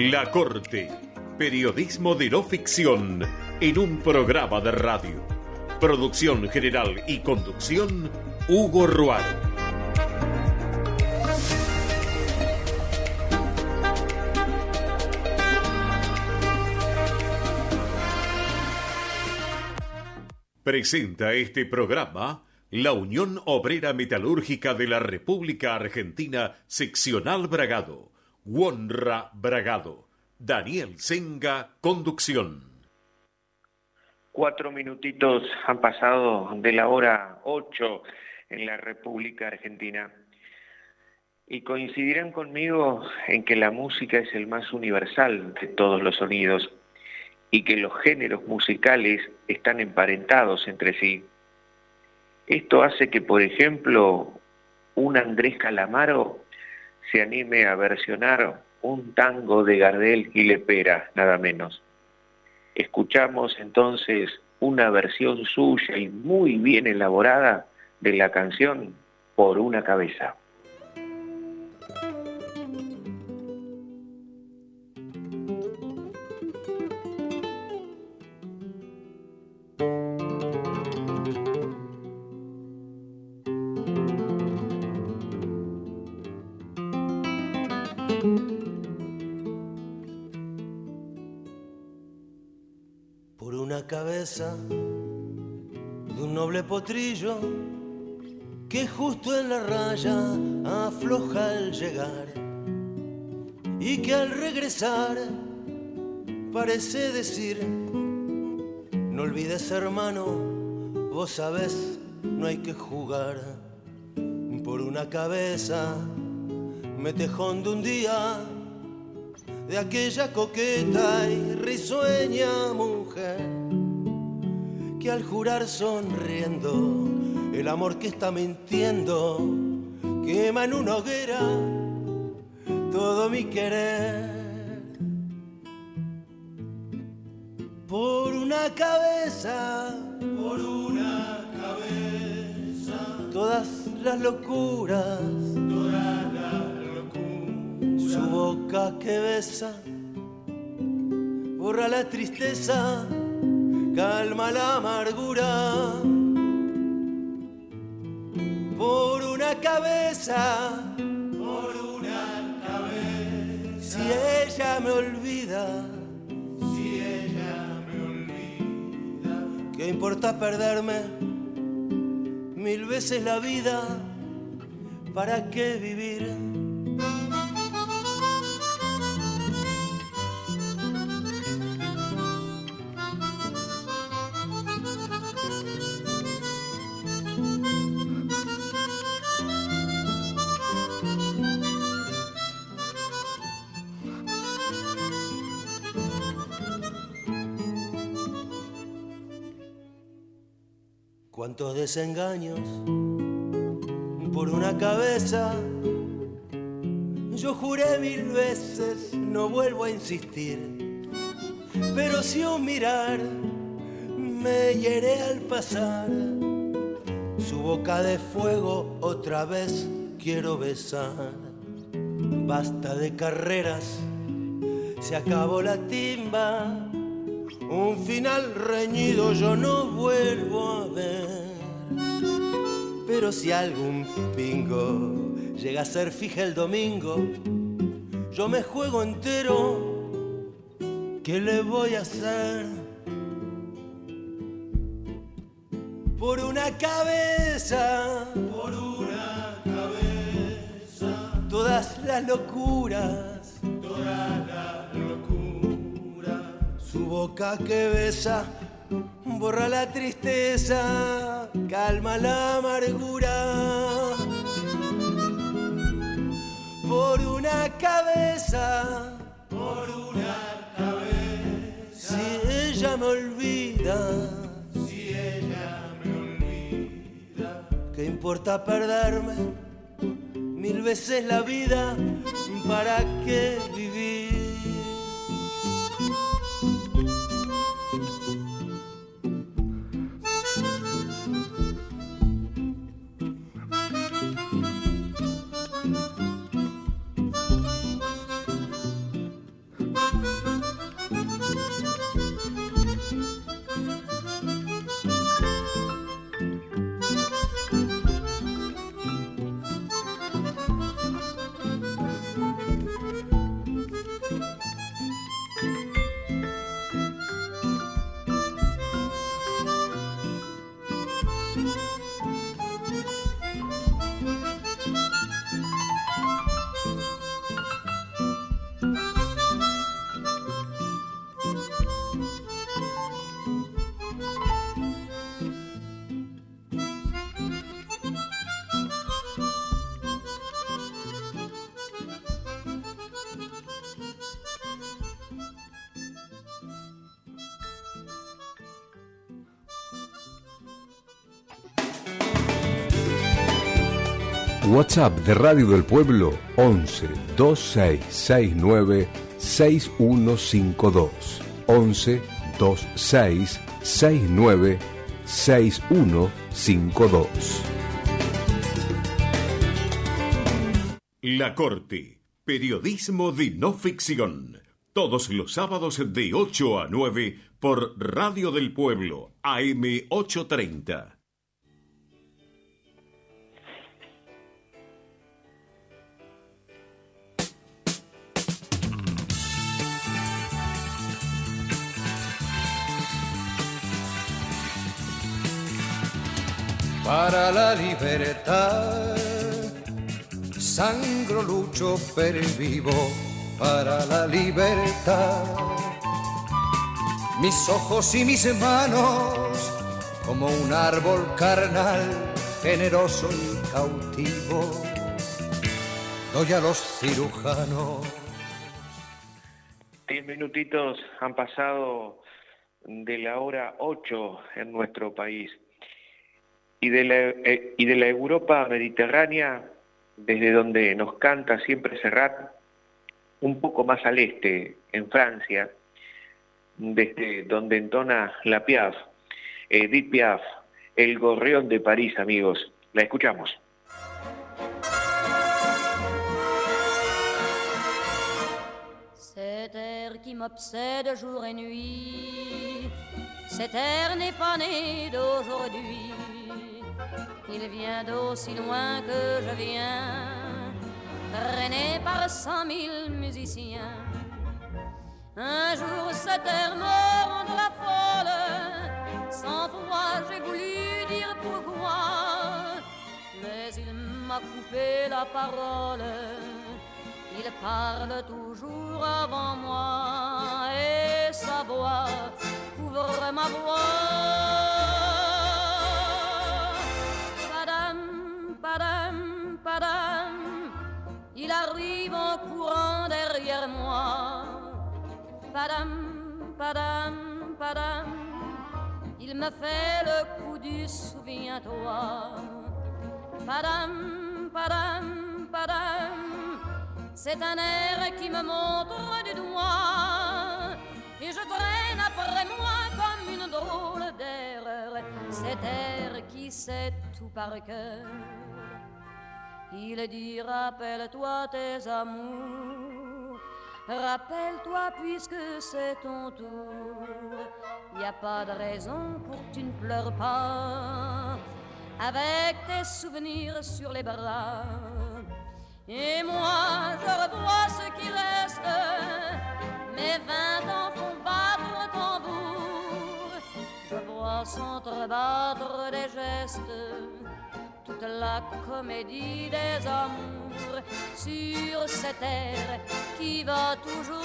La Corte. Periodismo de no ficción en un programa de radio. Producción general y conducción, Hugo Ruaro. Presenta este programa la Unión Obrera Metalúrgica de la República Argentina, seccional Bragado. Wonra Bragado. Daniel Senga, conducción. Cuatro minutitos han pasado de la hora ocho en la República Argentina. Y coincidirán conmigo en que la música es el más universal de todos los sonidos y que los géneros musicales están emparentados entre sí. Esto hace que, por ejemplo, un Andrés Calamaro se anime a versionar un tango de Gardel y Lepera, nada menos. Escuchamos entonces una versión suya y muy bien elaborada de la canción Por una cabeza. Que justo en la raya afloja al llegar y que al regresar parece decir, no olvides hermano, vos sabés, no hay que jugar. Por una cabeza, me tejón de un día de aquella coqueta y risueña mujer que al jurar sonriendo el amor que está mintiendo quema en una hoguera todo mi querer. Por una cabeza, por una cabeza, todas las locuras, todas las locuras, su boca que besa, borra la tristeza calma la amargura por una cabeza, por una cabeza. Si ella me olvida, si ella me olvida, ¿qué importa perderme mil veces la vida? ¿Para qué vivir? Cuántos desengaños por una cabeza. Yo juré mil veces, no vuelvo a insistir, pero si un mirar me hiere al pasar, su boca de fuego otra vez quiero besar. Basta de carreras, se acabó la timba un final reñido yo no vuelvo a ver. Pero si algún pingo llega a ser fija el domingo, yo me juego entero. ¿Qué le voy a hacer? Por una cabeza, por una cabeza, todas las locuras, todas las locuras. Su boca que besa borra la tristeza, calma la amargura. Por una cabeza, por una cabeza. Si ella me olvida, si ella me olvida, ¿qué importa perderme mil veces la vida? ¿Para qué vivir? WhatsApp de Radio del Pueblo 11 2669 6152. 11 2669 6152. La Corte. Periodismo de no ficción. Todos los sábados de 8 a 9 por Radio del Pueblo, AM 830. Para la libertad. Sangro, lucho, vivo para la libertad. Mis ojos y mis manos, como un árbol carnal, generoso y cautivo, doy a los cirujanos. Diez minutitos han pasado de la hora ocho en nuestro país y de la, eh, y de la Europa mediterránea, desde donde nos canta siempre Serrat, un poco más al este, en Francia, desde donde entona la Piaf, Edith Piaf, el gorrión de París, amigos. La escuchamos. Cet air qui m'obsède jour et nuit, cet air n'est pas né d'aujourd'hui. Il vient d'aussi loin que je viens, traîné par cent mille musiciens. Un jour cette terre me la folle, sans foi j'ai voulu dire pourquoi, mais il m'a coupé la parole. Il parle toujours avant moi et sa voix ma voix. Il arrive en courant derrière moi. Padam, padam, padam. Il me fait le coup du souviens-toi. Padam, padam, padam. C'est un air qui me montre du doigt. Et je traîne après moi comme une drôle d'erreur. Cet air qui sait tout par cœur. Il dit rappelle-toi tes amours, rappelle-toi puisque c'est ton tour. Y a pas de raison pour que tu ne pleures pas, avec tes souvenirs sur les bras. Et moi, je revois ce qui reste, mes vingt ans s'entrebattre des gestes toute la comédie des amours sur cette terre qui va toujours.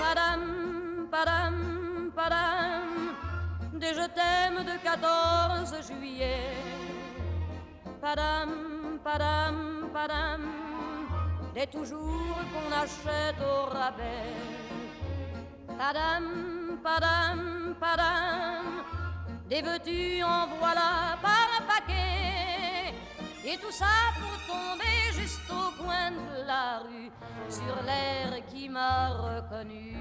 Padam, padam, padam, des je t'aime de 14 juillet. Padam, padam, padam, des toujours qu'on achète au rabais. Padam, padam, padam des veux-tu en voilà par un paquet. Et tout ça pour tomber juste au coin de la rue, sur l'air qui m'a reconnu.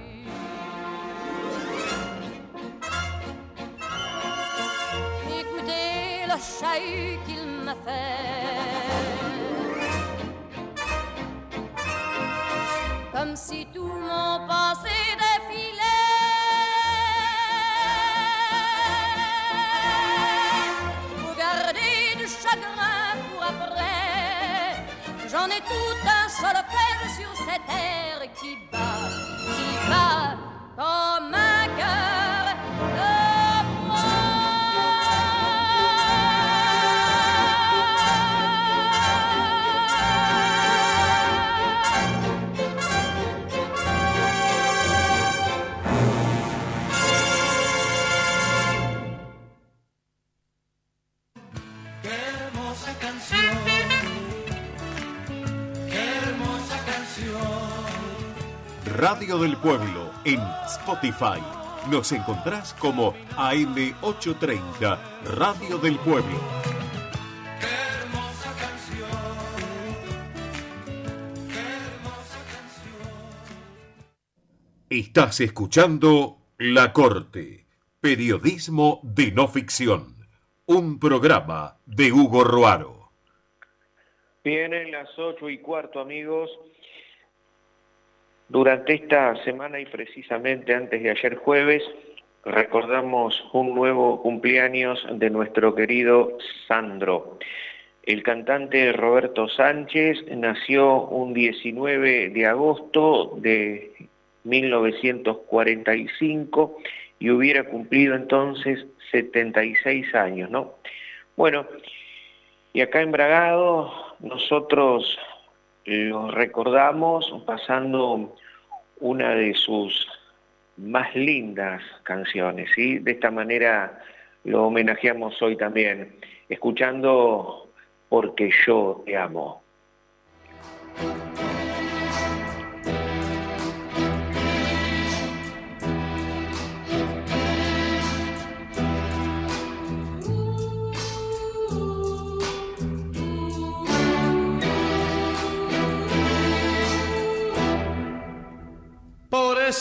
Écoutez le chahut qu'il m'a fait. Comme si tout mon passé J'en ai tout un solfège sur cette terre qui bat, qui bat comme un cœur Radio del Pueblo en Spotify. Nos encontrás como AM830, Radio del Pueblo. Estás escuchando La Corte, periodismo de no ficción, un programa de Hugo Roaro. Vienen las ocho y cuarto, amigos. Durante esta semana y precisamente antes de ayer jueves, recordamos un nuevo cumpleaños de nuestro querido Sandro. El cantante Roberto Sánchez nació un 19 de agosto de 1945 y hubiera cumplido entonces 76 años, ¿no? Bueno, y acá en Bragado nosotros lo recordamos pasando una de sus más lindas canciones, ¿sí? De esta manera lo homenajeamos hoy también, escuchando Porque yo te amo.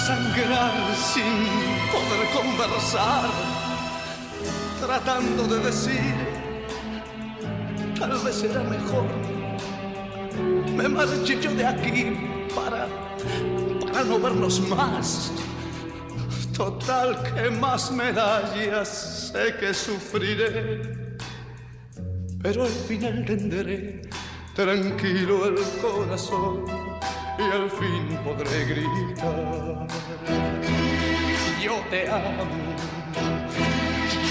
desangrar sin poder conversar, tratando de decir, tal vez será mejor, me marche yo de aquí para, para no vernos más. Total, que más medallas sé que sufriré pero al final tendré tranquilo el corazón y al fin podré gritar. Yo te amo,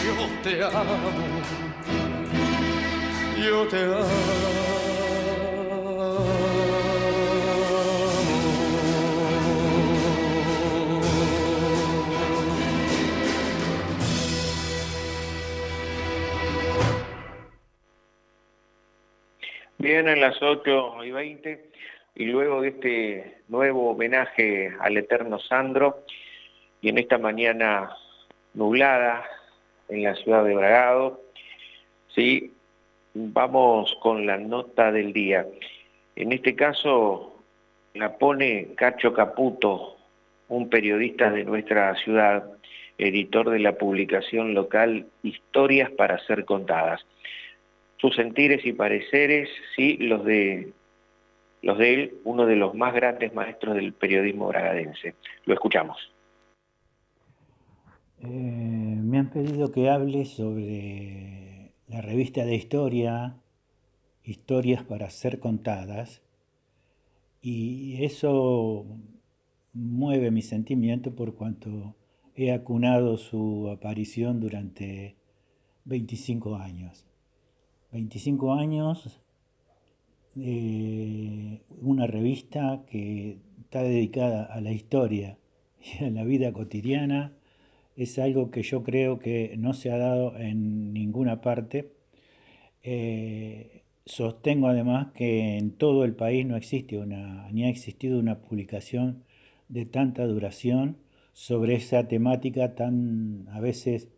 yo te amo, yo te amo. Vienen las 8 y 20 y luego de este nuevo homenaje al eterno Sandro y en esta mañana nublada en la ciudad de Bragado, ¿sí? vamos con la nota del día. En este caso la pone Cacho Caputo, un periodista de nuestra ciudad, editor de la publicación local Historias para ser contadas. Sus sentires y pareceres, sí, los de los de él, uno de los más grandes maestros del periodismo bragadense. Lo escuchamos. Eh, me han pedido que hable sobre la revista de historia, Historias para ser contadas, y eso mueve mi sentimiento por cuanto he acunado su aparición durante 25 años. 25 años de una revista que está dedicada a la historia y a la vida cotidiana. Es algo que yo creo que no se ha dado en ninguna parte. Eh, sostengo además que en todo el país no existe una, ni ha existido una publicación de tanta duración sobre esa temática tan a veces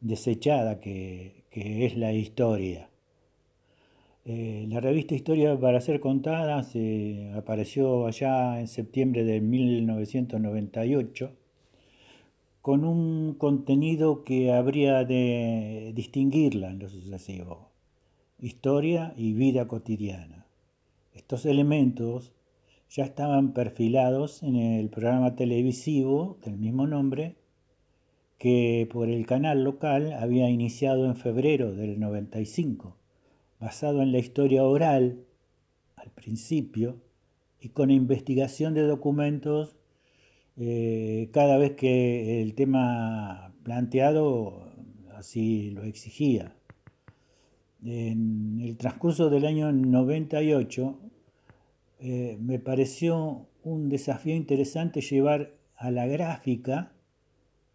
desechada que, es la historia. Eh, la revista Historia para ser contada se apareció allá en septiembre de 1998 con un contenido que habría de distinguirla en lo sucesivo, historia y vida cotidiana. Estos elementos ya estaban perfilados en el programa televisivo del mismo nombre que por el canal local había iniciado en febrero del 95, basado en la historia oral al principio y con investigación de documentos eh, cada vez que el tema planteado así lo exigía. En el transcurso del año 98 eh, me pareció un desafío interesante llevar a la gráfica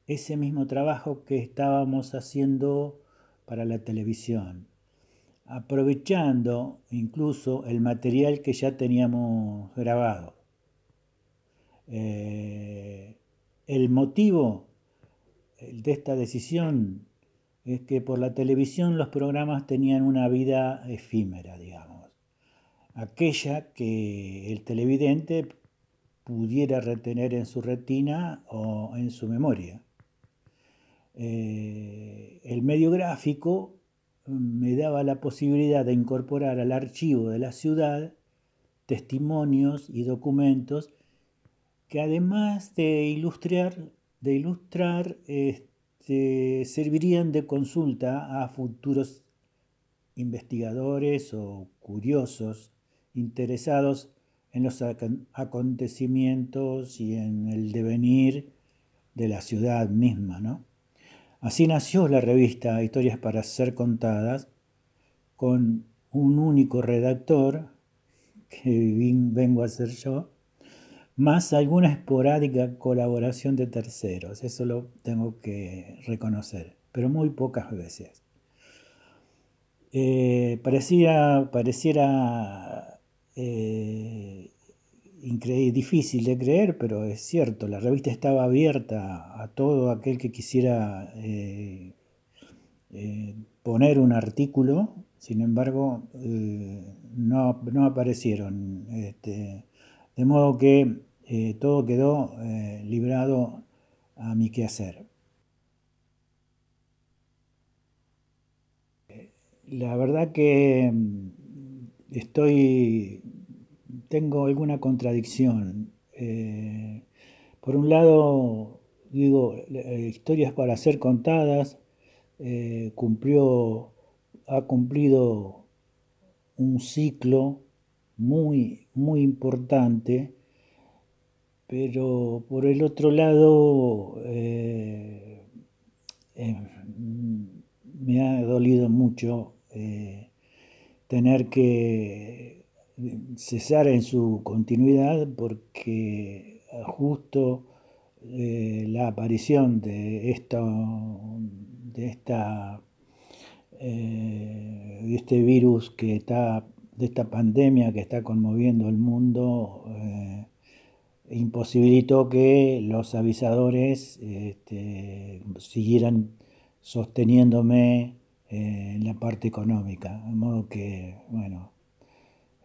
ese mismo trabajo que estábamos haciendo para la televisión, aprovechando incluso el material que ya teníamos grabado. Eh, el motivo de esta decisión es que por la televisión los programas tenían una vida efímera, digamos aquella que el televidente pudiera retener en su retina o en su memoria. Eh, el medio gráfico me daba la posibilidad de incorporar al archivo de la ciudad testimonios y documentos que además de ilustrar, de ilustrar este, servirían de consulta a futuros investigadores o curiosos interesados en los acontecimientos y en el devenir de la ciudad misma. ¿no? Así nació la revista Historias para ser contadas, con un único redactor, que vengo a ser yo, más alguna esporádica colaboración de terceros, eso lo tengo que reconocer, pero muy pocas veces. Eh, pareciera eh, increíble, difícil de creer, pero es cierto, la revista estaba abierta a todo aquel que quisiera eh, eh, poner un artículo, sin embargo, no, aparecieron. Este, de modo que todo quedó librado a mi quehacer. La verdad que mm, estoy tengo alguna contradicción. Eh, por un lado, digo, eh, historias para ser contadas, eh, cumplió, ha cumplido un ciclo muy, muy importante, pero por el otro lado, me ha dolido mucho tener que cesar en su continuidad porque justo eh, la aparición de esto, de esta eh, de este virus que está, de esta pandemia que está conmoviendo el mundo, eh, imposibilitó que los avisadores este, siguieran sosteniéndome en la parte económica. De modo que, bueno,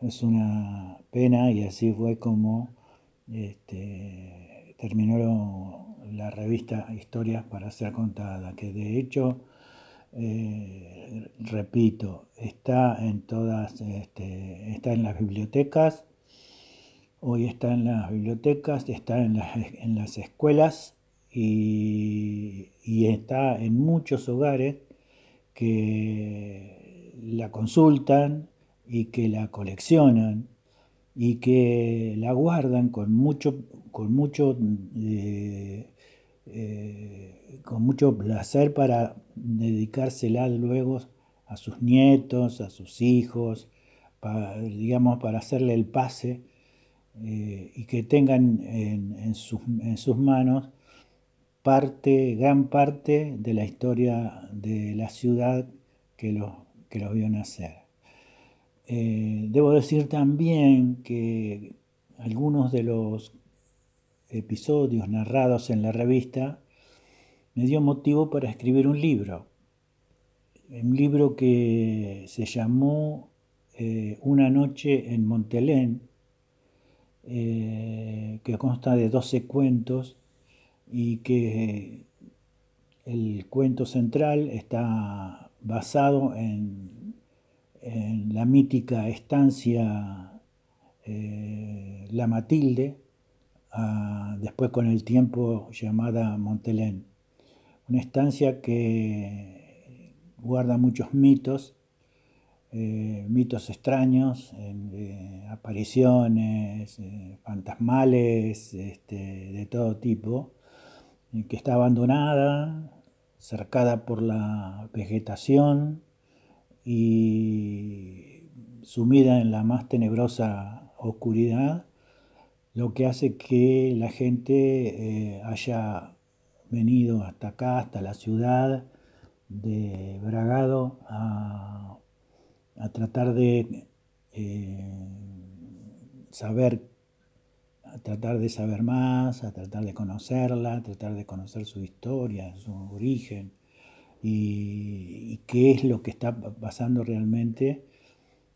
es una pena y así fue como este, terminó la revista Historias para ser contada, que de hecho, eh, repito, está en todas, este, está en las bibliotecas, hoy está en las bibliotecas, está en las, escuelas y, y está en muchos hogares que la consultan y que la coleccionan y que la guardan con mucho, con mucho, eh, eh, con mucho placer para dedicársela luego a sus nietos, a sus hijos, para, digamos, para hacerle el pase eh, y que tengan en, sus, en, sus, manos parte, gran parte de la historia de la ciudad que los, que los vio nacer. Eh, debo decir también que algunos de los episodios narrados en la revista me dio motivo para escribir un libro. Un libro que se llamó eh, Una noche en Montelén, eh, que consta de 12 cuentos y que el cuento central está basado en en la mítica estancia eh, La Matilde, después con el tiempo llamada Montelén. Una estancia que guarda muchos mitos, eh, mitos extraños, apariciones, eh, fantasmales, este, de todo tipo, que está abandonada, cercada por la vegetación, y sumida en la más tenebrosa oscuridad, lo que hace que la gente eh, haya venido hasta acá, hasta la ciudad de Bragado, a, tratar de eh, saber, a tratar de saber más, a tratar de conocerla, a tratar de conocer su historia, su origen y, qué es lo que está pasando realmente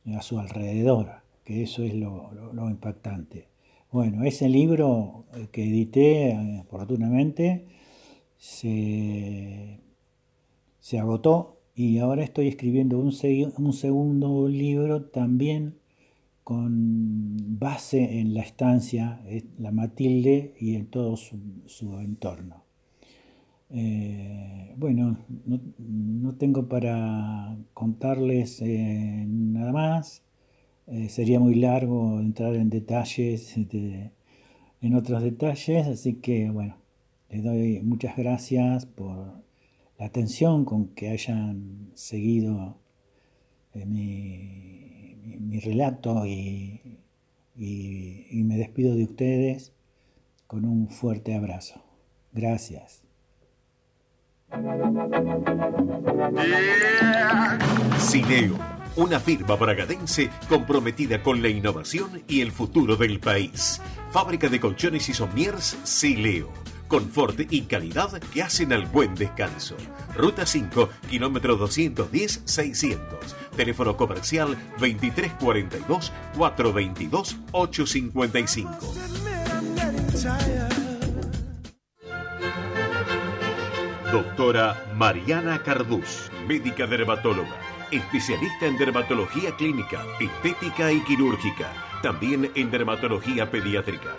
a su alrededor, que eso es lo, impactante. Bueno, ese libro que edité, eh, oportunamente, se, agotó y ahora estoy escribiendo un, un, segundo libro también con base en la estancia, la Matilde y en todo su entorno. Eh, bueno, no, tengo para contarles eh, nada más. Eh, sería muy largo entrar en detalles, en otros detalles, así que bueno, les doy muchas gracias por la atención con que hayan seguido mi, relato y me despido de ustedes con un fuerte abrazo. Gracias. Cineo, una firma bragadense comprometida con la innovación y el futuro del país. Fábrica de colchones y sommiers Sileo. Confort y calidad que hacen al buen descanso. Ruta 5, kilómetro 210-600. Teléfono comercial 2342-422-855. Doctora Mariana Cardús, médica dermatóloga, especialista en dermatología clínica, estética y quirúrgica, también en dermatología pediátrica.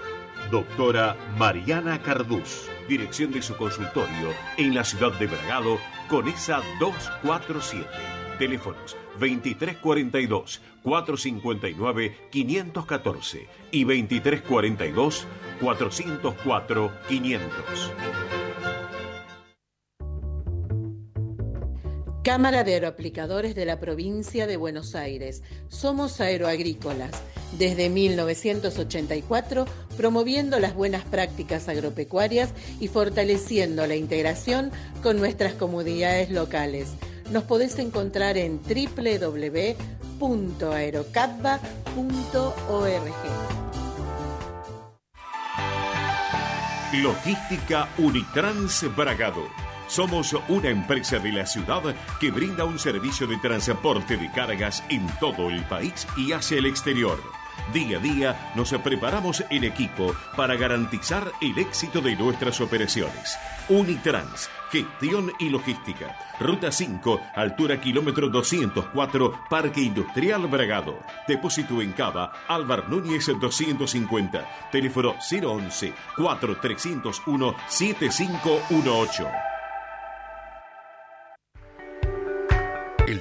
Doctora Mariana Cardús, dirección de su consultorio en la ciudad de Bragado, con esa 247. Teléfonos 2342 459 514 y 2342 Cámara de Aeroaplicadores de la provincia de Buenos Aires. Somos aeroagrícolas. Desde 1984, promoviendo las buenas prácticas agropecuarias y fortaleciendo la integración con nuestras comunidades locales. Nos podés encontrar en www.aerocatba.org. Logística Unitrans Bragado Somos una empresa de la ciudad que brinda un servicio de transporte de cargas en todo el país y hacia el exterior. Día a día nos preparamos en equipo para garantizar el éxito de nuestras operaciones. Unitrans, gestión y logística. Ruta 5, altura kilómetro 204, Parque Industrial Bragado. Depósito en Cava, Álvar Núñez 250. Teléfono 011 4301 7518.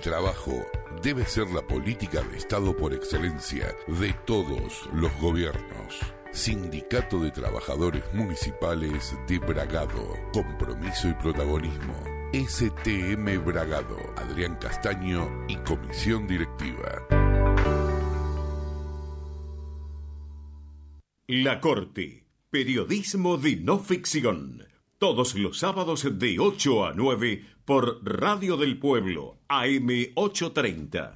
Trabajo debe ser la política de Estado por excelencia de todos los gobiernos. Sindicato de Trabajadores Municipales de Bragado. Compromiso y protagonismo. STM Bragado. Adrián Castaño y Comisión Directiva. La Corte. Periodismo de no ficción. Todos los sábados de 8 a 9 por Radio del Pueblo, AM830.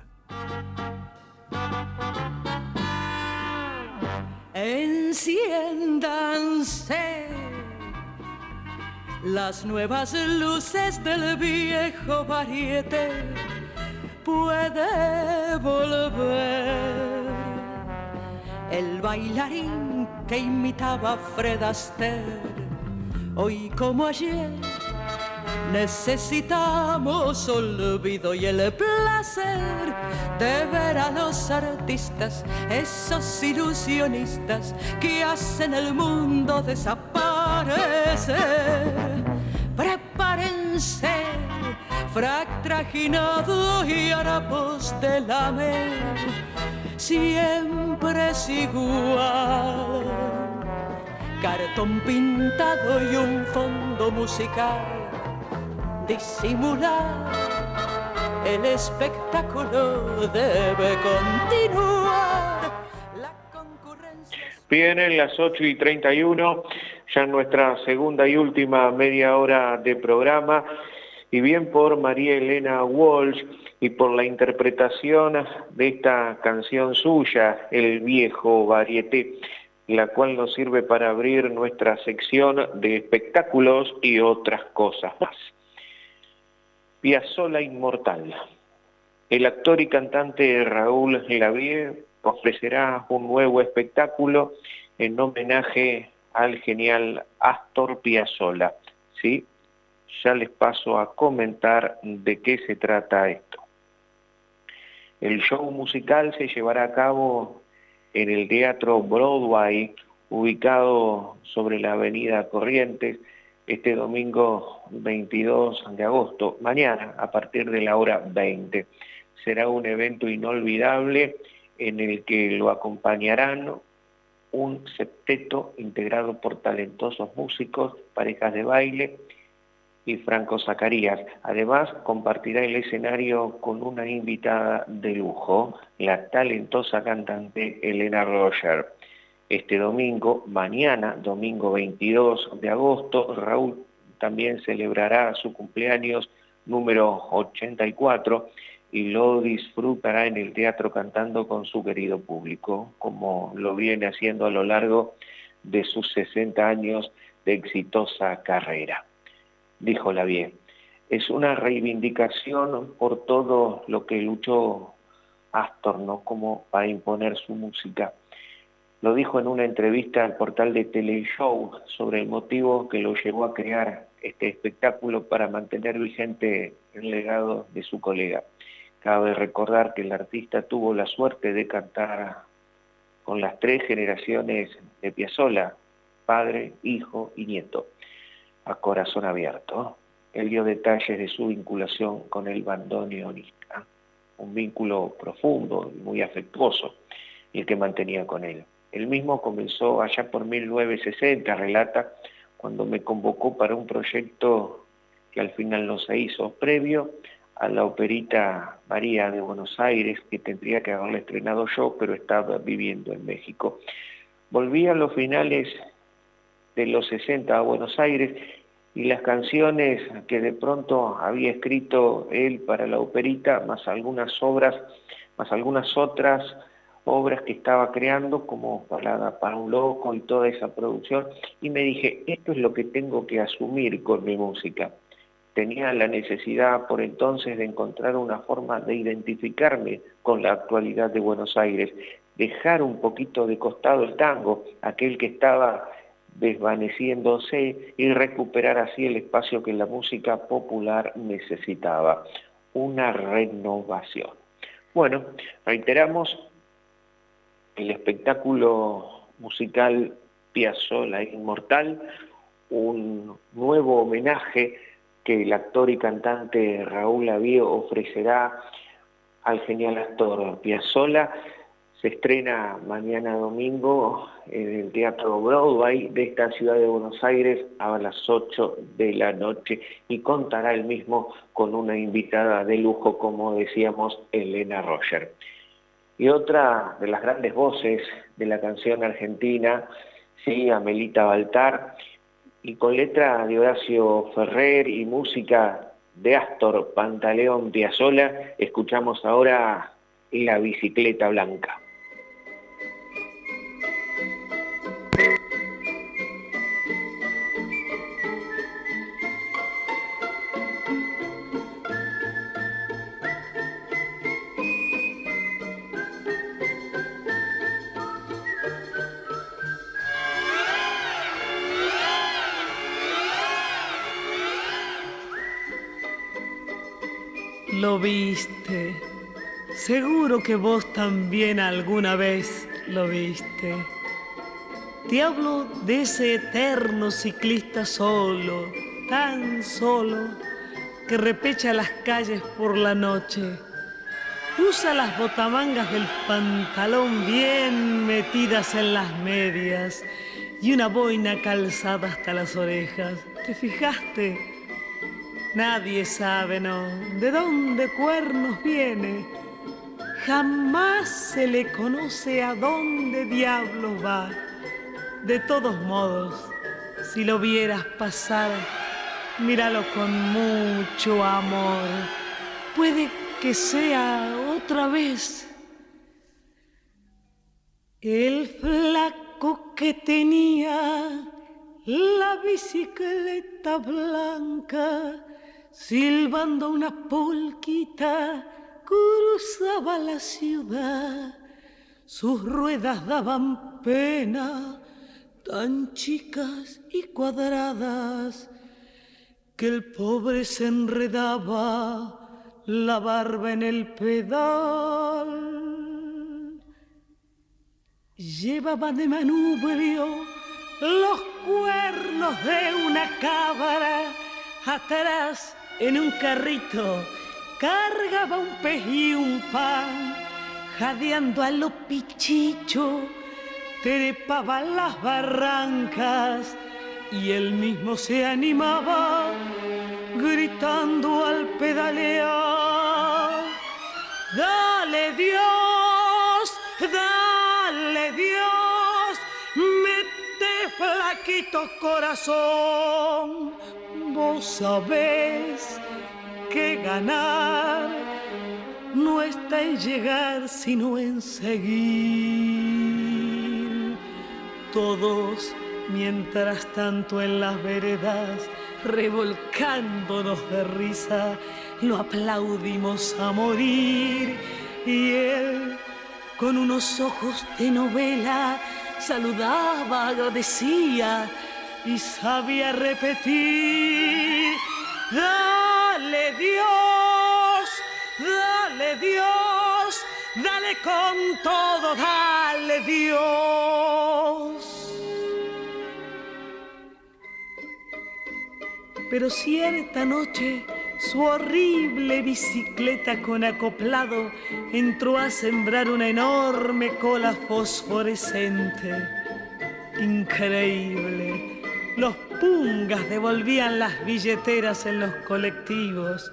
Enciéndanse las nuevas luces del viejo variete. Puede volver el bailarín que imitaba a Fred Astaire. Hoy como ayer Necesitamos olvido y el placer de ver a los artistas, esos ilusionistas que hacen el mundo desaparecer. Prepárense, frac trajinado y harapos de la siempre es igual. Cartón pintado y un fondo musical disimular. El espectáculo debe continuar. La concurrencia. Vienen las 8 y 31, ya nuestra segunda y última media hora de programa. Y bien por María Elena Walsh y por la interpretación de esta canción suya, El viejo varieté, la cual nos sirve para abrir nuestra sección de espectáculos y otras cosas más. Piazzola Inmortal. El actor y cantante Raúl Lavie ofrecerá un nuevo espectáculo en homenaje al genial Astor Piazzolla. ¿sí? Ya les paso a comentar de qué se trata esto. El show musical se llevará a cabo en el Teatro Broadway, ubicado sobre la Avenida Corrientes, este domingo 22 de agosto, mañana a partir de la hora 20. Será un evento inolvidable en el que lo acompañarán un septeto integrado por talentosos músicos, parejas de baile y Franco Zacarías. Además, compartirá el escenario con una invitada de lujo, la talentosa cantante Elena Roger este domingo, mañana, domingo 22 de agosto, Raúl también celebrará su cumpleaños número 84 y lo disfrutará en el teatro cantando con su querido público, como lo viene haciendo a lo largo de sus 60 años de exitosa carrera. Dijo la bien, es una reivindicación por todo lo que luchó Astor, ¿no? Como para imponer su música lo dijo en una entrevista al portal de Teleshow sobre el motivo que lo llevó a crear este espectáculo para mantener vigente el legado de su colega. Cabe recordar que el artista tuvo la suerte de cantar con las tres generaciones de Piazzolla, padre, hijo y nieto, a corazón abierto. Él dio detalles de su vinculación con el bandoneonista, un vínculo profundo y muy afectuoso el que mantenía con él. El mismo comenzó allá por 1960, relata, cuando me convocó para un proyecto que al final no se hizo, previo a la operita María de Buenos Aires, que tendría que haberla estrenado yo, pero estaba viviendo en México. Volví a los finales de los 60 a Buenos Aires y las canciones que de pronto había escrito él para la operita, más algunas obras, más algunas otras, obras que estaba creando como Palada para un Loco y toda esa producción y me dije, esto es lo que tengo que asumir con mi música. tenía la necesidad por entonces de encontrar una forma de identificarme con la actualidad de Buenos Aires, dejar un poquito de costado el tango, aquel que estaba desvaneciéndose y recuperar así el espacio que la música popular necesitaba, una renovación. Bueno, reiteramos el espectáculo musical Piazzolla Inmortal, un nuevo homenaje que el actor y cantante Raúl Avío ofrecerá al genial actor Piazzolla se estrena mañana domingo en el Teatro Broadway de esta ciudad de Buenos Aires a las 8 de la noche y contará el mismo con una invitada de lujo, como decíamos, Elena Roger. Y otra de las grandes voces de la canción argentina, sí, Amelita Baltar, y con letra de Horacio Ferrer y música de Astor Pantaleón Piazzolla, escuchamos ahora La bicicleta blanca. Viste. Seguro que vos también alguna vez lo viste. Te hablo de ese eterno ciclista solo, tan solo, que repecha las calles por la noche. Usa las botamangas del pantalón bien metidas en las medias y una boina calzada hasta las orejas. ¿Te fijaste? Nadie sabe, ¿no? De dónde cuernos viene. Jamás se le conoce a dónde diablos va. De todos modos, si lo vieras pasar, míralo con mucho amor. Puede que sea otra vez el flaco que tenía la bicicleta blanca, silbando una polquita, cruzaba la ciudad. Sus ruedas daban pena tan chicas y cuadradas que el pobre se enredaba la barba en el pedal. Llevaba de manubrio los cuernos de una cabra atrás en un carrito cargaba un pez y un pan jadeando a lo pichicho trepaba las barrancas y él mismo se animaba gritando al pedalear. Dale Dios, dale Dios, mete flaquito corazón, vos sabés que ganar no está en llegar sino en seguir. Todos, mientras tanto en las veredas, revolcándonos de risa, lo aplaudimos a morir. Y él, con unos ojos de novela, saludaba, agradecía y sabía repetir. Dale Dios, dale Dios, dale con todo, dale Dios. Pero cierta noche su horrible bicicleta con acoplado entró a sembrar una enorme cola fosforescente. Increíble. Los pungas devolvían las billeteras en los colectivos.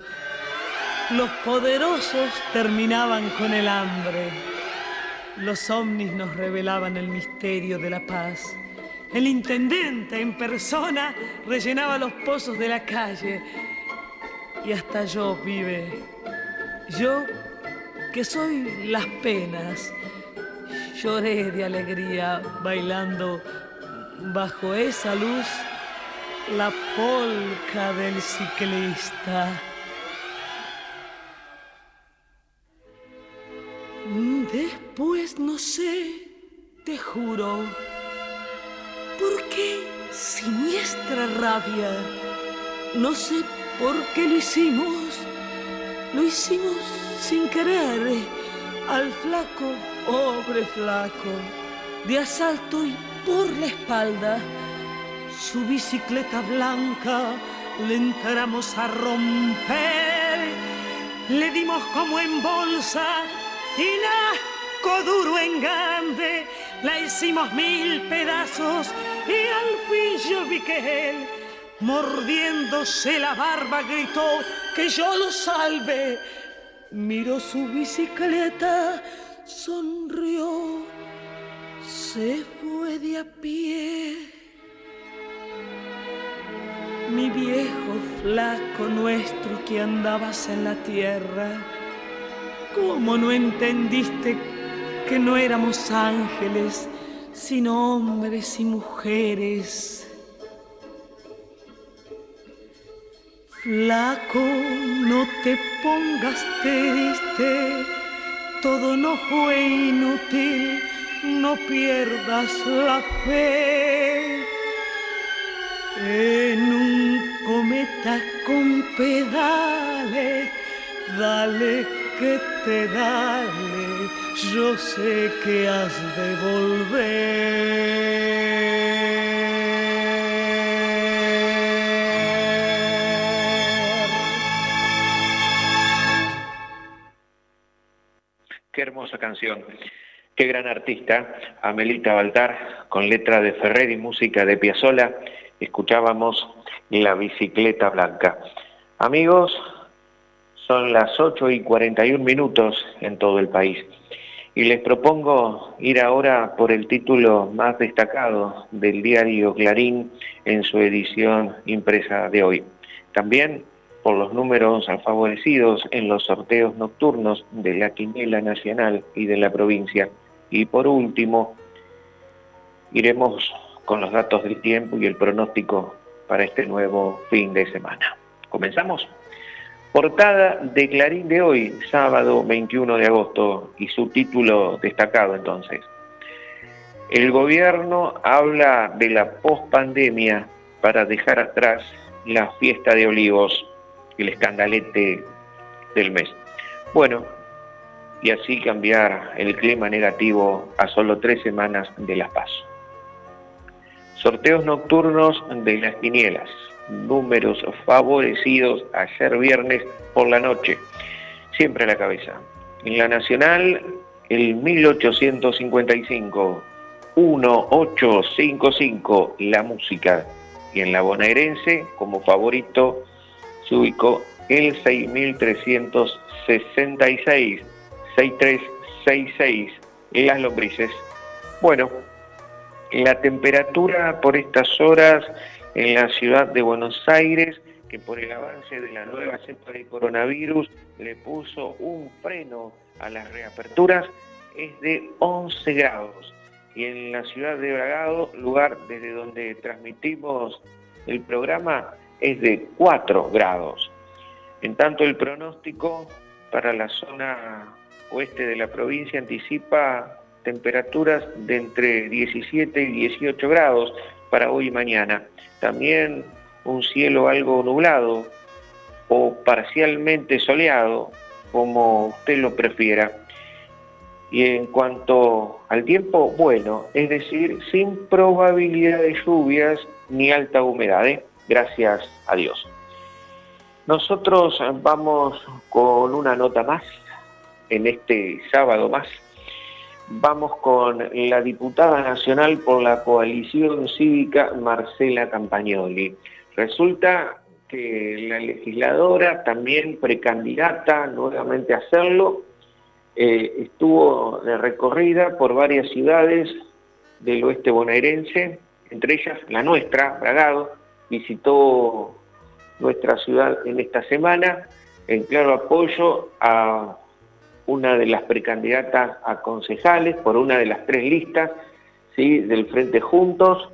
Los poderosos terminaban con el hambre. Los ovnis nos revelaban el misterio de la paz. El intendente en persona rellenaba los pozos de la calle. Y hasta yo, vive, yo que soy las penas, lloré de alegría bailando bajo esa luz la polca del ciclista. Después no sé, te juro, por qué siniestra rabia, no sé por qué lo hicimos, lo hicimos sin querer al flaco, pobre flaco, de asalto y por la espalda su bicicleta blanca le entramos a romper. Le dimos como en bolsa y nasco duro en grande. La hicimos mil pedazos y al fin yo vi que él, mordiéndose la barba, gritó que yo lo salve. Miró su bicicleta, sonrió, se fue de a pie mi viejo flaco nuestro que andabas en la tierra, ¿cómo no entendiste que no éramos ángeles, sino hombres y mujeres? Flaco, no te pongas triste, todo no fue inútil, no pierdas la fe. En un cometa con pedales, dale que te dale, yo sé que has de volver. Qué hermosa canción. Qué gran artista, Amelita Baltar, con letra de Ferrer y música de Piazzolla, escuchábamos La bicicleta blanca. Amigos, son las 8 y 41 minutos en todo el país y les propongo ir ahora por el título más destacado del diario Clarín en su edición impresa de hoy. También por los números favorecidos en los sorteos nocturnos de la Quinela Nacional y de la provincia. Y por último, iremos con los datos del tiempo y el pronóstico para este nuevo fin de semana. ¿Comenzamos? Portada de Clarín de hoy, sábado 21 de agosto, y su título destacado entonces. El gobierno habla de la pospandemia para dejar atrás la fiesta de olivos, el escandalete del mes. Bueno, y así cambiar el clima negativo a solo tres semanas de las pasos. Sorteos nocturnos de las quinielas. Números favorecidos ayer viernes por la noche. Siempre a la cabeza. En la Nacional, el 1855, 1855, la música. Y en la bonaerense, como favorito, se ubicó el 6366, 6366, las lombrices. Bueno, la temperatura por estas horas en la ciudad de Buenos Aires, que por el avance de la nueva cepa de coronavirus le puso un freno a las reaperturas, es de 11 grados. Y en la ciudad de Bragado, lugar desde donde transmitimos el programa, es de 4 grados. En tanto, el pronóstico para la zona oeste de la provincia anticipa temperaturas de entre 17 y 18 grados para hoy y mañana. También un cielo algo nublado o parcialmente soleado, como usted lo prefiera. Y en cuanto al tiempo, bueno, es decir, sin probabilidad de lluvias ni alta humedad, ¿eh? gracias a Dios. Nosotros vamos con una nota más en este sábado más Vamos con la diputada nacional por la coalición cívica Marcela Campagnoli. Resulta que la legisladora, también precandidata nuevamente a hacerlo, eh, estuvo de recorrida por varias ciudades del oeste bonaerense, entre ellas la nuestra, Bragado, visitó nuestra ciudad en esta semana en claro apoyo a una de las precandidatas a concejales por una de las tres listas del Frente Juntos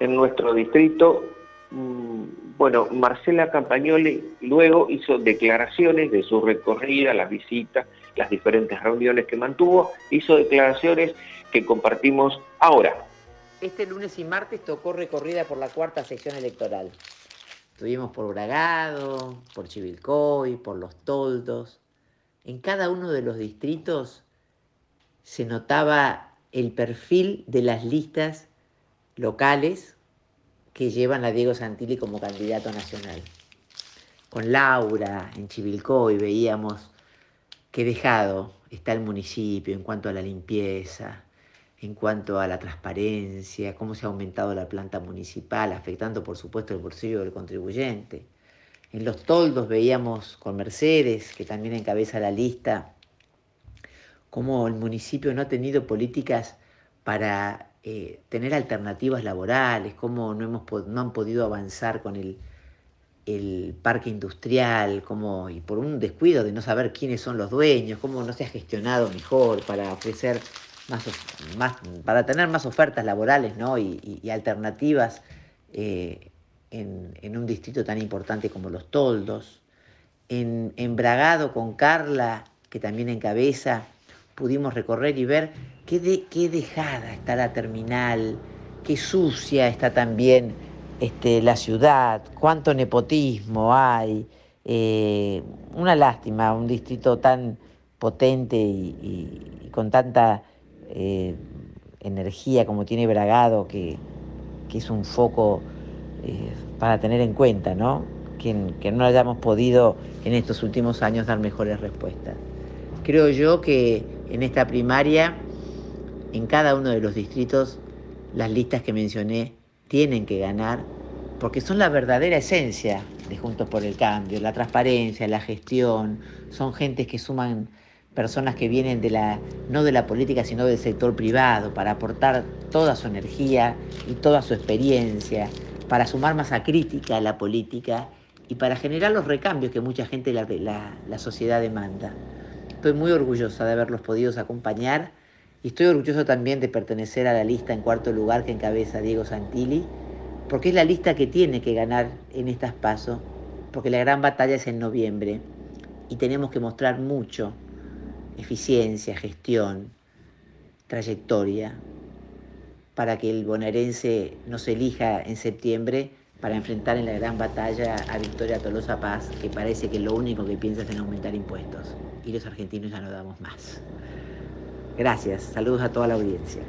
en nuestro distrito mm, bueno, Marcela Campagnoli luego hizo declaraciones de su recorrida, las visitas, las diferentes reuniones que mantuvo, hizo declaraciones que compartimos ahora. Este lunes y martes tocó recorrida por la cuarta sección electoral. Estuvimos por Bragado, por Chivilcoy, por Los Toldos. En cada uno de los distritos se notaba el perfil de las listas locales que llevan a Diego Santilli como candidato nacional. Con Laura en Chivilcoy veíamos qué dejado está el municipio en cuanto a la limpieza, en cuanto a la transparencia, cómo se ha aumentado la planta municipal, afectando por supuesto el bolsillo del contribuyente. En los toldos veíamos con Mercedes, que también encabeza la lista, cómo el municipio no ha tenido políticas para eh, tener alternativas laborales, cómo no, hemos, no han podido avanzar con el, parque industrial, cómo, y por un descuido de no saber quiénes son los dueños, cómo no se ha gestionado mejor para ofrecer más, para tener más ofertas laborales ¿no? y, alternativas eh, en, un distrito tan importante como Los Toldos. En, Bragado con Carla, que también encabeza, pudimos recorrer y ver qué, de, qué dejada está la terminal, qué sucia está también este, la ciudad, cuánto nepotismo hay. Eh, una lástima, un distrito tan potente y con tanta eh, energía como tiene Bragado, que, es un foco eh, para tener en cuenta, ¿no? Que, que, no hayamos podido en estos últimos años dar mejores respuestas. Creo yo que en esta primaria, en cada uno de los distritos, las listas que mencioné tienen que ganar, porque son la verdadera esencia de Juntos por el Cambio, la transparencia, la gestión, son gentes que suman personas que vienen de la, no de la política, sino del sector privado, para aportar toda su energía y toda su experiencia, para sumar masa crítica a la política y para generar los recambios que mucha gente la, la, sociedad demanda. Estoy muy orgullosa de haberlos podido acompañar y estoy orgulloso también de pertenecer a la lista en cuarto lugar que encabeza Diego Santilli, porque es la lista que tiene que ganar en estas pasos, porque la gran batalla es en noviembre y tenemos que mostrar mucho eficiencia, gestión, trayectoria, para que el bonaerense nos elija en septiembre para enfrentar en la gran batalla a Victoria Tolosa Paz, que parece que lo único que piensa es en aumentar impuestos. Y los argentinos ya no damos más. Gracias, saludos a toda la audiencia.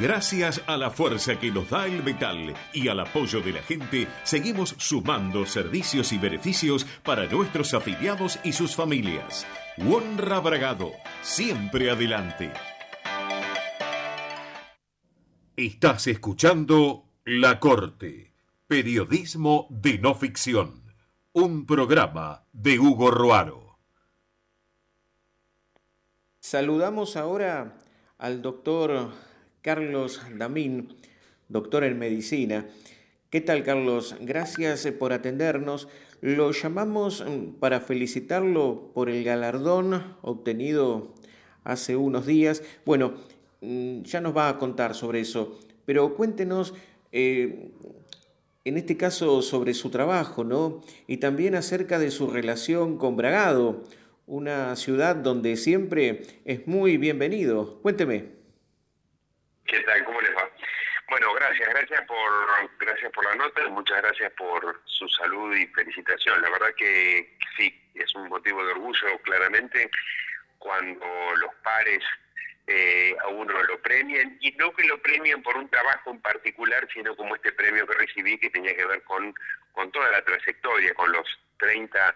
Gracias a la fuerza que nos da el metal y al apoyo de la gente, seguimos sumando servicios y beneficios para nuestros afiliados y sus familias. Honra Bragado, siempre adelante. Estás escuchando La Corte, periodismo de no ficción, un programa de Hugo Roaro. Saludamos ahora al doctor Carlos Damín, doctor en medicina. ¿Qué tal, Carlos? Gracias por atendernos. Lo llamamos mm, para felicitarlo por el galardón obtenido hace unos días. Bueno, ya nos va a contar sobre eso, pero cuéntenos, eh, en este caso, sobre su trabajo, ¿no? Y también acerca de su relación con Bragado, una ciudad donde siempre es muy bienvenido. Cuénteme. ¿Qué tal? ¿Cómo les va? Bueno, gracias, gracias por, gracias por la nota, muchas gracias por su salud y felicitación. La verdad que sí, es un motivo de orgullo claramente cuando los pares eh, a uno lo premian y no que lo premien por un trabajo en particular, sino como este premio que recibí que tenía que ver con, con toda la trayectoria, con los 30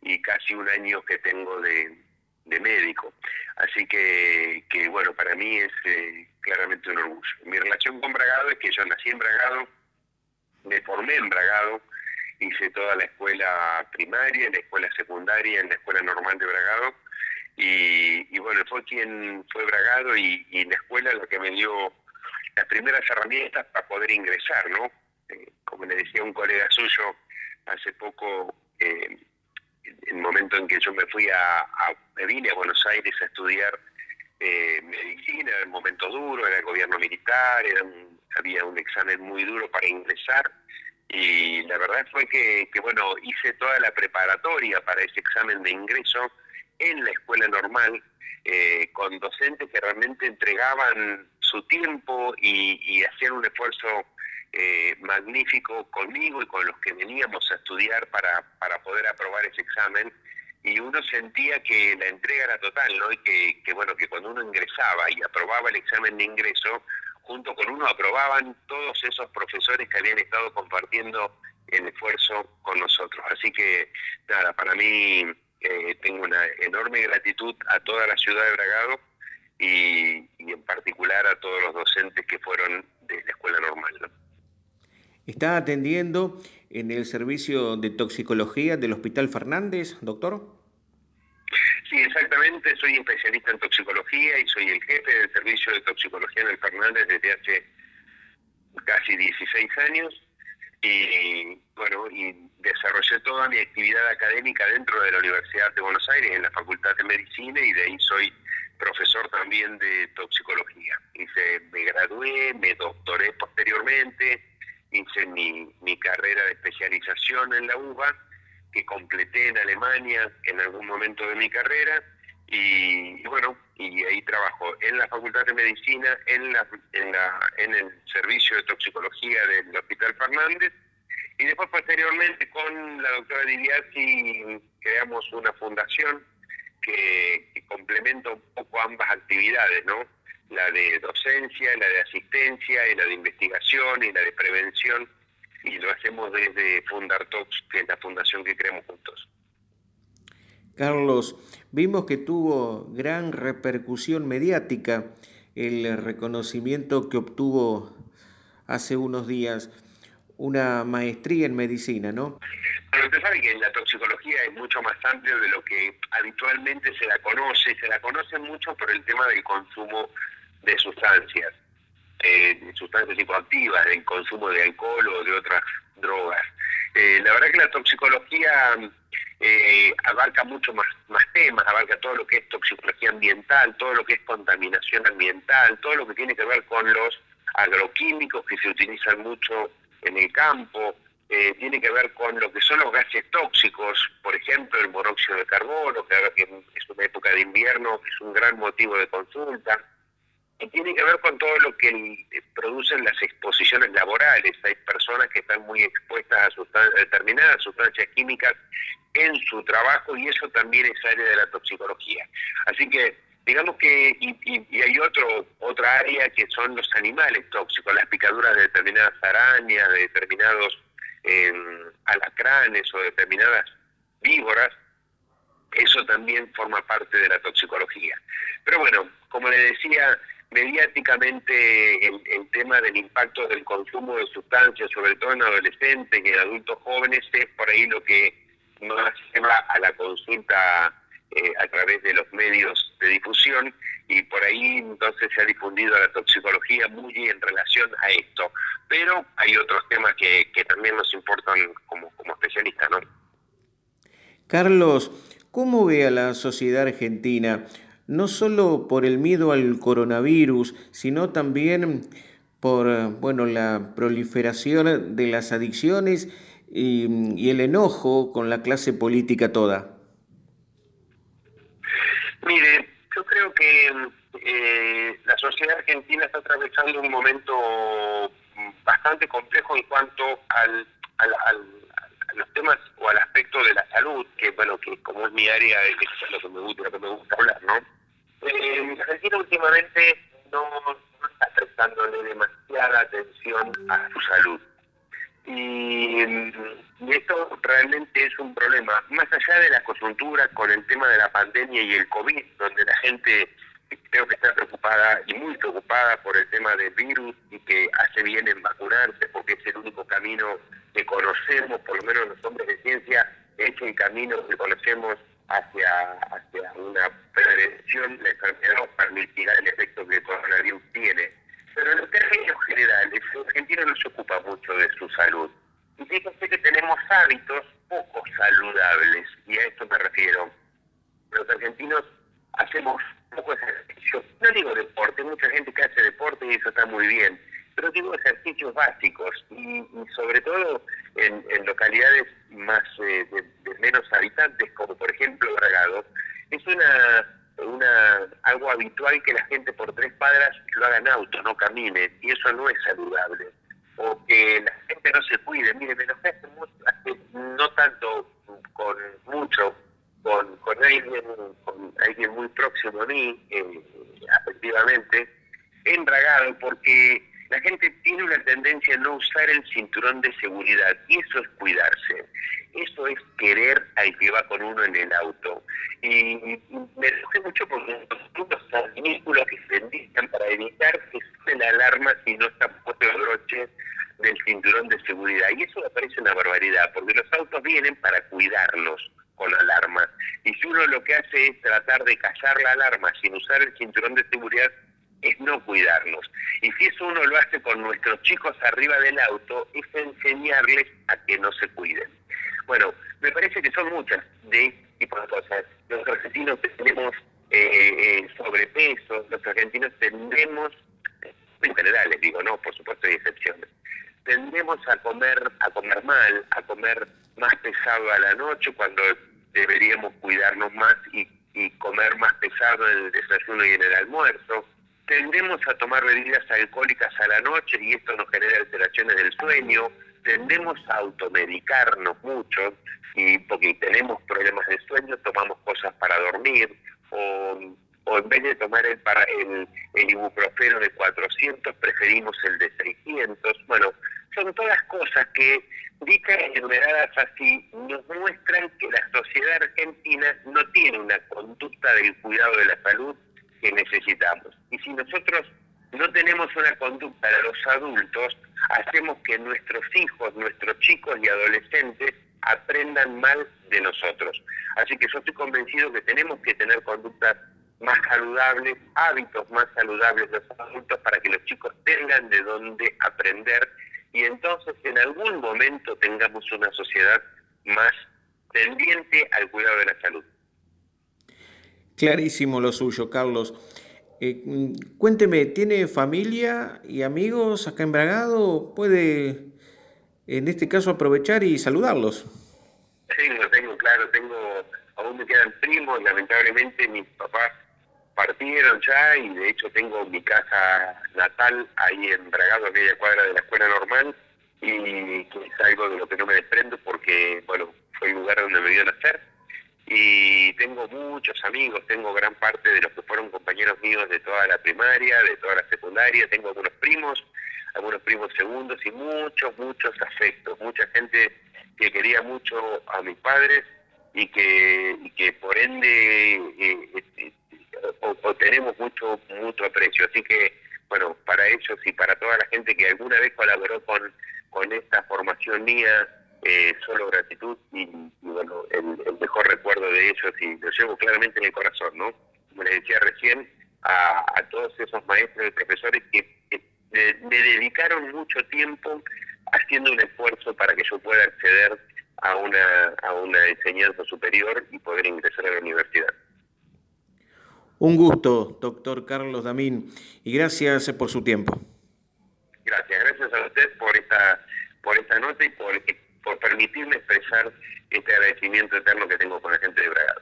y casi un año que tengo de, de médico. Así que, que bueno, para mí es eh, claramente un orgullo. Mi relación con Bragado es que yo nací en Bragado, me formé en Bragado, hice toda la escuela primaria, en la escuela secundaria, en la escuela normal de Bragado, y, bueno, fue quien fue Bragado y, y, la escuela lo que me dio las primeras herramientas para poder ingresar, ¿no? Eh, como le decía un colega suyo hace poco, eh, el momento en que yo me fui a, me vine a Buenos Aires a estudiar eh, medicina, era un momento duro, era el gobierno militar, era un, había un examen muy duro para ingresar y la verdad fue que, bueno, hice toda la preparatoria para ese examen de ingreso en la escuela normal, eh, con docentes que realmente entregaban su tiempo y, hacían un esfuerzo eh, magnífico conmigo y con los que veníamos a estudiar para, para poder aprobar ese examen y uno sentía que la entrega era total, ¿no? Y que, que, bueno, que cuando uno ingresaba y aprobaba el examen de ingreso, junto con uno aprobaban todos esos profesores que habían estado compartiendo el esfuerzo con nosotros. Así que, nada, para mí eh, tengo una enorme gratitud a toda la ciudad de Bragado y, en particular a todos los docentes que fueron de la escuela normal. ¿no? ¿Está atendiendo en el servicio de toxicología del Hospital Fernández, doctor? Sí, exactamente. Soy especialista en toxicología y soy el jefe del servicio de toxicología en el Fernández desde hace casi 16 años. Y bueno, y desarrollé toda mi actividad académica dentro de la Universidad de Buenos Aires, en la Facultad de Medicina, y de ahí soy profesor también de toxicología. Hice, me gradué, me doctoré posteriormente, hice mi, mi carrera de especialización en la UBA, que completé en Alemania en algún momento de mi carrera, y, bueno, y ahí trabajo en la Facultad de Medicina, en, la, en, el servicio de toxicología del Hospital Fernández, y después posteriormente con la doctora Diviasi creamos una fundación que, que complementa un poco ambas actividades, ¿no? la de docencia, la de asistencia, y la de investigación y la de prevención, y lo hacemos desde Fundartox, que es la fundación que creamos juntos. Carlos, vimos que tuvo gran repercusión mediática el reconocimiento que obtuvo hace unos días una maestría en medicina, ¿no? Pero usted sabe que la toxicología es mucho más amplio de lo que habitualmente se la conoce. Se la conoce mucho por el tema del consumo de sustancias, eh, sustancias psicoactivas, del consumo de alcohol o de otras drogas. Eh, la verdad que la toxicología eh, abarca mucho más, más temas, abarca todo lo que es toxicología ambiental, todo lo que es contaminación ambiental, todo lo que tiene que ver con los agroquímicos que se utilizan mucho en el campo, eh, tiene que ver con lo que son los gases tóxicos, por ejemplo el monóxido de carbono, que ahora que es una época de invierno, es un gran motivo de consulta, y tiene que ver con todo lo que producen las exposiciones laborales. Hay personas que están muy expuestas a, determinadas sustancias químicas en su trabajo y eso también es área de la toxicología. Así que digamos que y, hay otro otra área que son los animales tóxicos, las picaduras de determinadas arañas, de determinados eh, alacranes o determinadas víboras, eso también forma parte de la toxicología. Pero bueno, como le decía, mediáticamente el, tema del impacto del consumo de sustancias, sobre todo en adolescentes y en adultos jóvenes, es por ahí lo que más lleva a la consulta eh, a través de los medios de difusión y por ahí entonces se ha difundido la toxicología muy en relación a esto. Pero hay otros temas que, que también nos importan como, como especialistas, ¿no? Carlos, ¿cómo ve a la sociedad argentina no solo por el miedo al coronavirus, sino también por bueno, la proliferación de las adicciones y, el enojo con la clase política toda? Mire, yo creo que eh, la sociedad argentina está atravesando un momento bastante complejo en cuanto al, a los temas o al aspecto de la salud, que bueno, que como es mi área, es lo que me gusta hablar, ¿no? Eh, Argentina últimamente no, está prestándole demasiada atención a su salud. Y, esto realmente es un problema. Más allá de la coyuntura con el tema de la pandemia y el COVID, donde la gente creo que está preocupada y muy preocupada por el tema del virus y que hace bien en vacunarse porque es el único camino que conocemos, por lo menos los hombres de ciencia, es el camino que conocemos hacia, hacia una prevención de la enfermedad para mitigar el efecto que el coronavirus tiene. Pero en términos generales, el argentino no se ocupa mucho de su salud. Y fíjense que tenemos hábitos poco saludables, y a esto me refiero. Los argentinos hacemos poco ejercicio. No digo deporte, mucha gente que hace deporte y eso está muy bien, pero digo ejercicios básicos y, sobre todo en, localidades más eh, de, menos habitantes, como por ejemplo Bragado, es una, una algo habitual que la gente por tres padras lo haga en auto, no camine, y eso no es saludable. O que la gente no se cuide. Mire, me enojé hace, no tanto con mucho, con, alguien, con alguien muy próximo a mí, eh, efectivamente, en Bragado, porque la gente tiene una tendencia a no usar el cinturón de seguridad y eso es cuidarse. Eso es querer al que va con uno en el auto. Y me enojé mucho porque los artículos que se indican para evitar que suene la alarma si no está puesto el broche del cinturón de seguridad. Y eso me parece una barbaridad, porque los autos vienen para cuidarlos con alarma. Y si uno lo que hace es tratar de callar la alarma sin usar el cinturón de seguridad, es no cuidarnos. Y si eso uno lo hace con nuestros chicos arriba del auto, es enseñarles a que no se cuiden. Bueno, me parece que son muchas de este tipo de cosas. Los argentinos tenemos eh, eh, sobrepeso, los argentinos tendemos, en general les digo, no, por supuesto hay excepciones, tendemos a comer, a comer mal, a comer más pesado a la noche cuando deberíamos cuidarnos más y, y comer más pesado en el desayuno y en el almuerzo tendemos a tomar bebidas alcohólicas a la noche y esto nos genera alteraciones del sueño, tendemos a automedicarnos mucho y porque tenemos problemas de sueño tomamos cosas para dormir o, en vez de tomar el, para, el, ibuprofeno de 400 preferimos el de 600. Bueno, son todas cosas que dichas enumeradas así nos muestran que la sociedad argentina no tiene una conducta del cuidado de la salud que necesitamos. Y si nosotros no tenemos una conducta de los adultos, hacemos que nuestros hijos, nuestros chicos y adolescentes aprendan mal de nosotros. Así que yo estoy convencido que tenemos que tener conductas más saludables, hábitos más saludables de los adultos para que los chicos tengan de dónde aprender y entonces en algún momento tengamos una sociedad más tendiente al cuidado de la salud. Clarísimo lo suyo, Carlos. Eh, cuénteme, ¿tiene familia y amigos acá en Bragado? ¿Puede, en este caso, aprovechar y saludarlos? Tengo, tengo, claro, tengo, aún me quedan primos, lamentablemente mis papás partieron ya y de hecho tengo mi casa natal ahí en Bragado, a media cuadra de la escuela normal y que es algo de lo que no me desprendo porque, bueno, fue el lugar donde me dio nacer y tengo muchos amigos, tengo gran parte de los que fueron compañeros míos de toda la primaria, de toda la secundaria, tengo algunos primos, algunos primos segundos y muchos, muchos afectos, mucha gente que quería mucho a mis padres y que, y que por ende eh, eh, o, tenemos mucho, mucho aprecio. Así que, bueno, para ellos y para toda la gente que alguna vez colaboró con, con esta formación mía, eh, solo gratitud y, bueno, el, mejor recuerdo de ellos y lo llevo claramente en el corazón, ¿no? Como les decía recién, a, todos esos maestros y profesores que, me, dedicaron mucho tiempo haciendo un esfuerzo para que yo pueda acceder a una, a una enseñanza superior y poder ingresar a la universidad. Un gusto, doctor Carlos Damín, y gracias por su tiempo. Gracias, gracias a usted por esta, por esta nota y por por permitirme expresar este agradecimiento eterno que tengo con la gente de Bragado.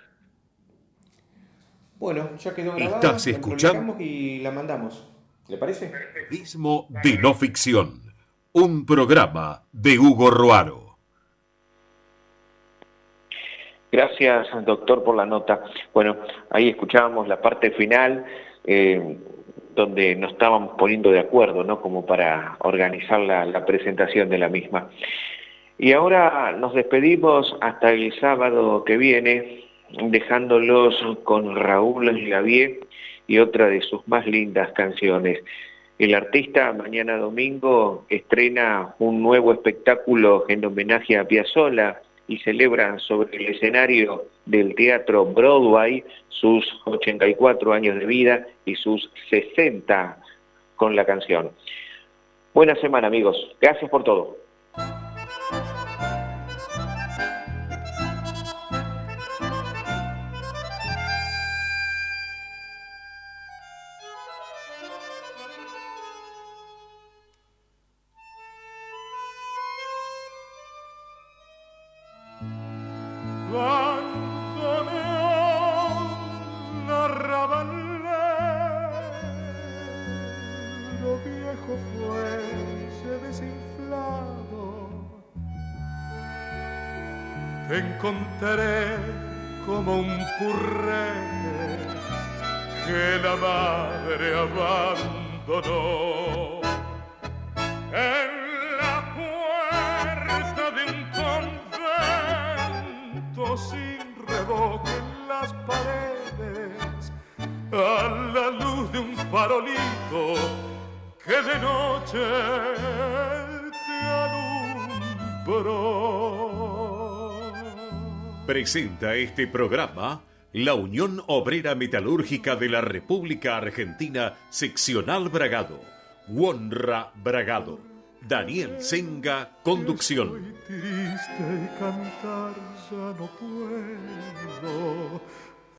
Bueno, ya quedó grabado. Estás escuchando y la mandamos. ¿Le parece? Periodismo de no ficción. Un programa de Hugo Roaro. Gracias, doctor, por la nota. Bueno, ahí escuchábamos la parte final, eh, donde nos estábamos poniendo de acuerdo, ¿no? Como para organizar la, la presentación de la misma. Y ahora nos despedimos hasta el sábado que viene, dejándolos con Raúl Lavie y otra de sus más lindas canciones. El artista mañana domingo estrena un nuevo espectáculo en homenaje a Piazzolla y celebra sobre el escenario del Teatro Broadway sus 84 años de vida y sus 60 con la canción. Buena semana amigos, gracias por todo. Presenta este programa la Unión Obrera Metalúrgica de la República Argentina, seccional Bragado. Wonra Bragado. Daniel Senga, conducción. Triste y cantar ya no puedo